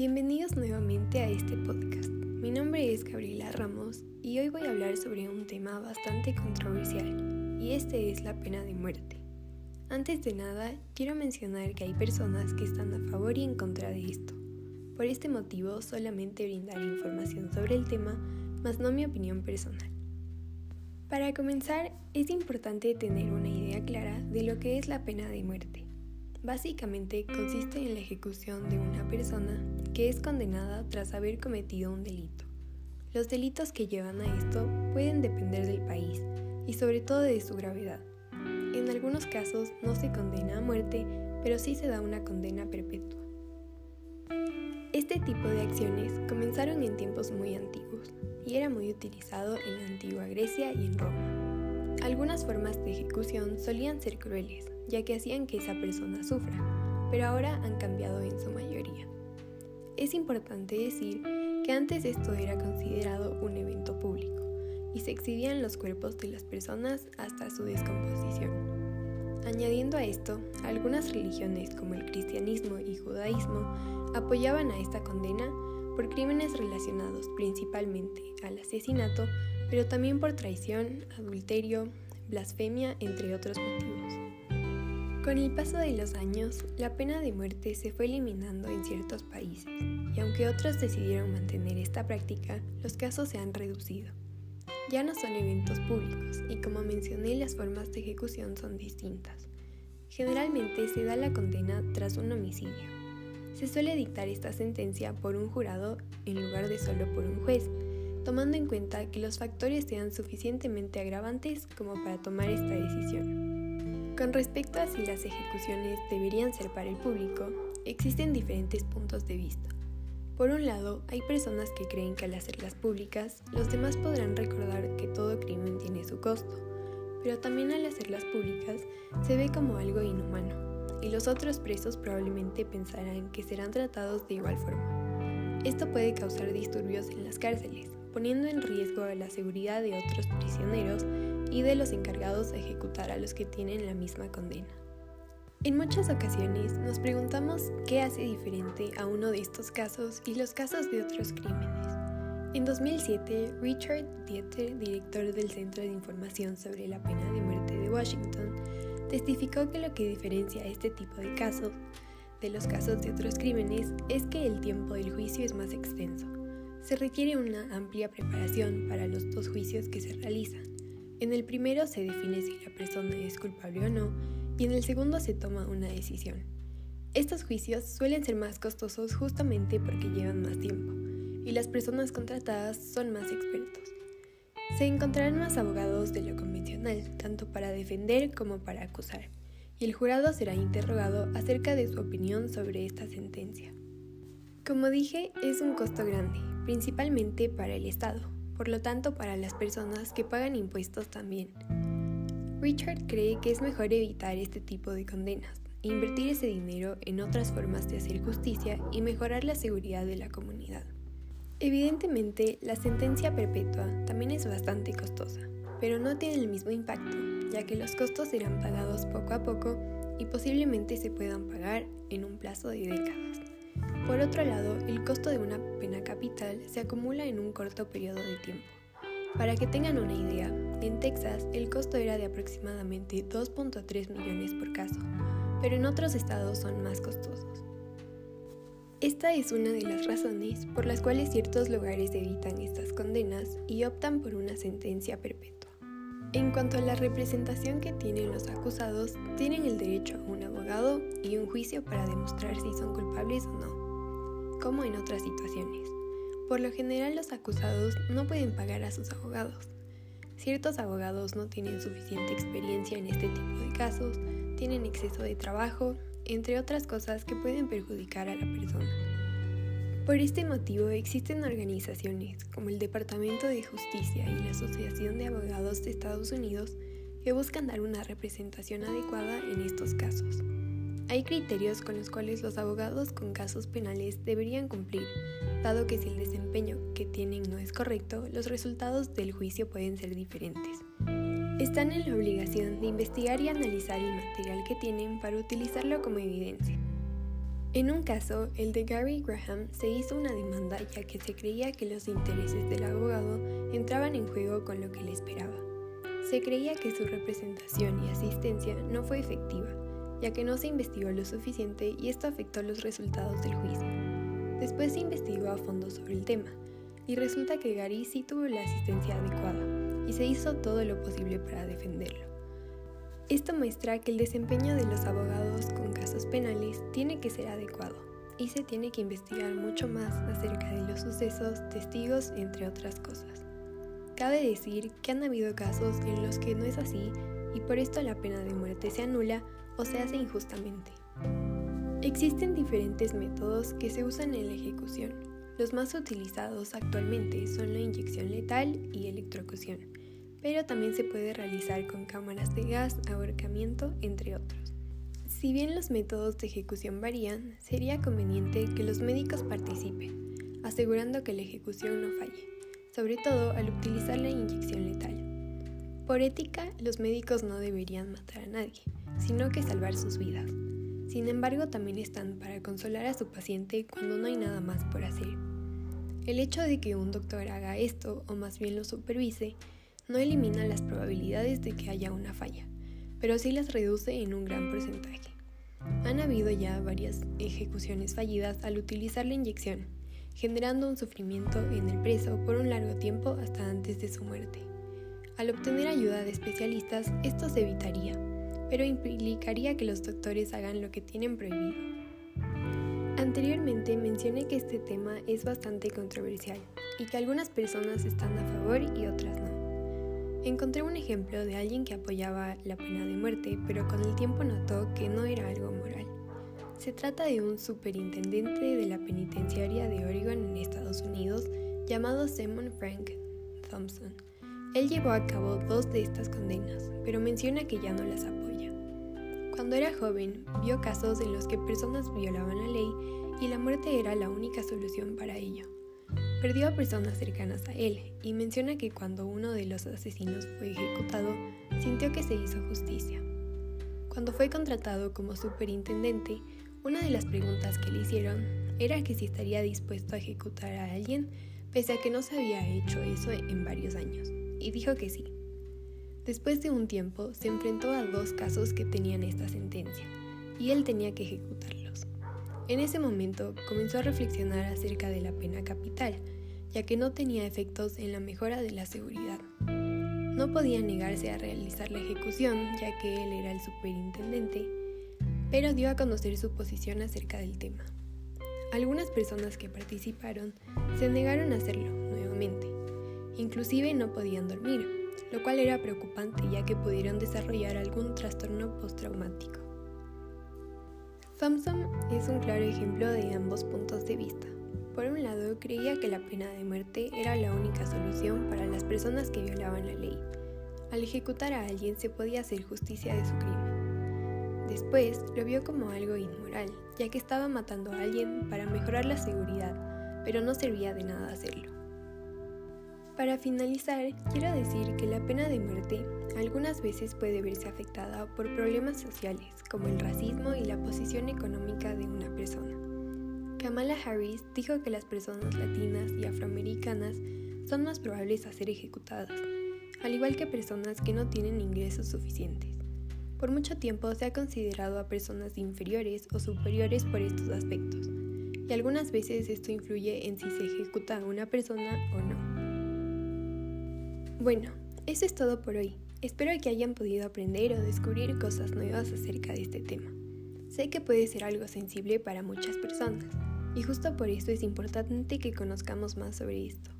Bienvenidos nuevamente a este podcast. Mi nombre es Gabriela Ramos y hoy voy a hablar sobre un tema bastante controversial y este es la pena de muerte. Antes de nada, quiero mencionar que hay personas que están a favor y en contra de esto. Por este motivo, solamente brindaré información sobre el tema, más no mi opinión personal. Para comenzar, es importante tener una idea clara de lo que es la pena de muerte. Básicamente consiste en la ejecución de una persona que es condenada tras haber cometido un delito. Los delitos que llevan a esto pueden depender del país y sobre todo de su gravedad. En algunos casos no se condena a muerte, pero sí se da una condena perpetua. Este tipo de acciones comenzaron en tiempos muy antiguos y era muy utilizado en la antigua Grecia y en Roma. Algunas formas de ejecución solían ser crueles, ya que hacían que esa persona sufra, pero ahora han cambiado en su mayoría. Es importante decir que antes esto era considerado un evento público y se exhibían los cuerpos de las personas hasta su descomposición. Añadiendo a esto, algunas religiones como el cristianismo y judaísmo apoyaban a esta condena por crímenes relacionados principalmente al asesinato, pero también por traición, adulterio, blasfemia, entre otros motivos. Con el paso de los años, la pena de muerte se fue eliminando en ciertos países, y aunque otros decidieron mantener esta práctica, los casos se han reducido. Ya no son eventos públicos, y como mencioné, las formas de ejecución son distintas. Generalmente se da la condena tras un homicidio. Se suele dictar esta sentencia por un jurado en lugar de solo por un juez, tomando en cuenta que los factores sean suficientemente agravantes como para tomar esta decisión. Con respecto a si las ejecuciones deberían ser para el público, existen diferentes puntos de vista. Por un lado, hay personas que creen que al hacerlas públicas, los demás podrán recordar que todo crimen tiene su costo, pero también al hacerlas públicas se ve como algo inhumano, y los otros presos probablemente pensarán que serán tratados de igual forma. Esto puede causar disturbios en las cárceles, poniendo en riesgo la seguridad de otros prisioneros y de los encargados de ejecutar a los que tienen la misma condena. En muchas ocasiones nos preguntamos qué hace diferente a uno de estos casos y los casos de otros crímenes. En 2007, Richard Dieter, director del Centro de Información sobre la Pena de Muerte de Washington, testificó que lo que diferencia este tipo de casos de los casos de otros crímenes es que el tiempo del juicio es más extenso. Se requiere una amplia preparación para los dos juicios que se realizan. En el primero se define si la persona es culpable o no y en el segundo se toma una decisión. Estos juicios suelen ser más costosos justamente porque llevan más tiempo y las personas contratadas son más expertos. Se encontrarán más abogados de lo convencional, tanto para defender como para acusar, y el jurado será interrogado acerca de su opinión sobre esta sentencia. Como dije, es un costo grande, principalmente para el Estado, por lo tanto para las personas que pagan impuestos también. Richard cree que es mejor evitar este tipo de condenas e invertir ese dinero en otras formas de hacer justicia y mejorar la seguridad de la comunidad. Evidentemente, la sentencia perpetua también es bastante costosa, pero no tiene el mismo impacto, ya que los costos serán pagados poco a poco y posiblemente se puedan pagar en un plazo de décadas. Por otro lado, el costo de una pena capital se acumula en un corto periodo de tiempo. Para que tengan una idea, en Texas el costo era de aproximadamente 2.3 millones por caso, pero en otros estados son más costosos. Esta es una de las razones por las cuales ciertos lugares evitan estas condenas y optan por una sentencia perpetua. En cuanto a la representación que tienen los acusados, tienen el derecho a un abogado y un juicio para demostrar si son culpables o no como en otras situaciones. Por lo general los acusados no pueden pagar a sus abogados. Ciertos abogados no tienen suficiente experiencia en este tipo de casos, tienen exceso de trabajo, entre otras cosas que pueden perjudicar a la persona. Por este motivo existen organizaciones como el Departamento de Justicia y la Asociación de Abogados de Estados Unidos que buscan dar una representación adecuada en estos casos. Hay criterios con los cuales los abogados con casos penales deberían cumplir, dado que si el desempeño que tienen no es correcto, los resultados del juicio pueden ser diferentes. Están en la obligación de investigar y analizar el material que tienen para utilizarlo como evidencia. En un caso, el de Gary Graham, se hizo una demanda ya que se creía que los intereses del abogado entraban en juego con lo que le esperaba. Se creía que su representación y asistencia no fue efectiva, ya que no se investigó lo suficiente y esto afectó los resultados del juicio. Después se investigó a fondo sobre el tema, y resulta que Gary sí tuvo la asistencia adecuada, y se hizo todo lo posible para defenderlo. Esto muestra que el desempeño de los abogados con casos penales tiene que ser adecuado y se tiene que investigar mucho más acerca de los sucesos, testigos, entre otras cosas. Cabe decir que han habido casos en los que no es así y por esto la pena de muerte se anula o se hace injustamente. Existen diferentes métodos que se usan en la ejecución. Los más utilizados actualmente son la inyección letal y electrocución pero también se puede realizar con cámaras de gas, ahorcamiento, entre otros. Si bien los métodos de ejecución varían, sería conveniente que los médicos participen, asegurando que la ejecución no falle, sobre todo al utilizar la inyección letal. Por ética, los médicos no deberían matar a nadie, sino que salvar sus vidas. Sin embargo, también están para consolar a su paciente cuando no hay nada más por hacer. El hecho de que un doctor haga esto, o más bien lo supervise, no elimina las probabilidades de que haya una falla, pero sí las reduce en un gran porcentaje. Han habido ya varias ejecuciones fallidas al utilizar la inyección, generando un sufrimiento en el preso por un largo tiempo hasta antes de su muerte. Al obtener ayuda de especialistas, esto se evitaría, pero implicaría que los doctores hagan lo que tienen prohibido. Anteriormente mencioné que este tema es bastante controversial y que algunas personas están a favor y otras no. Encontré un ejemplo de alguien que apoyaba la pena de muerte, pero con el tiempo notó que no era algo moral. Se trata de un superintendente de la penitenciaria de Oregon en Estados Unidos llamado Simon Frank Thompson. Él llevó a cabo dos de estas condenas, pero menciona que ya no las apoya. Cuando era joven, vio casos en los que personas violaban la ley y la muerte era la única solución para ello. Perdió a personas cercanas a él y menciona que cuando uno de los asesinos fue ejecutado, sintió que se hizo justicia. Cuando fue contratado como superintendente, una de las preguntas que le hicieron era que si estaría dispuesto a ejecutar a alguien pese a que no se había hecho eso en varios años, y dijo que sí. Después de un tiempo se enfrentó a dos casos que tenían esta sentencia, y él tenía que ejecutarlos. En ese momento comenzó a reflexionar acerca de la pena capital, ya que no tenía efectos en la mejora de la seguridad. No podía negarse a realizar la ejecución, ya que él era el superintendente, pero dio a conocer su posición acerca del tema. Algunas personas que participaron se negaron a hacerlo nuevamente. Inclusive no podían dormir, lo cual era preocupante ya que pudieron desarrollar algún trastorno postraumático. Thompson es un claro ejemplo de ambos puntos de vista. Por un lado, creía que la pena de muerte era la única solución para las personas que violaban la ley. Al ejecutar a alguien se podía hacer justicia de su crimen. Después lo vio como algo inmoral, ya que estaba matando a alguien para mejorar la seguridad, pero no servía de nada hacerlo. Para finalizar, quiero decir que la pena de muerte algunas veces puede verse afectada por problemas sociales como el racismo y la posición económica de una persona. Kamala Harris dijo que las personas latinas y afroamericanas son más probables a ser ejecutadas, al igual que personas que no tienen ingresos suficientes. Por mucho tiempo se ha considerado a personas inferiores o superiores por estos aspectos, y algunas veces esto influye en si se ejecuta a una persona o no. Bueno, eso es todo por hoy. Espero que hayan podido aprender o descubrir cosas nuevas acerca de este tema. Sé que puede ser algo sensible para muchas personas, y justo por eso es importante que conozcamos más sobre esto.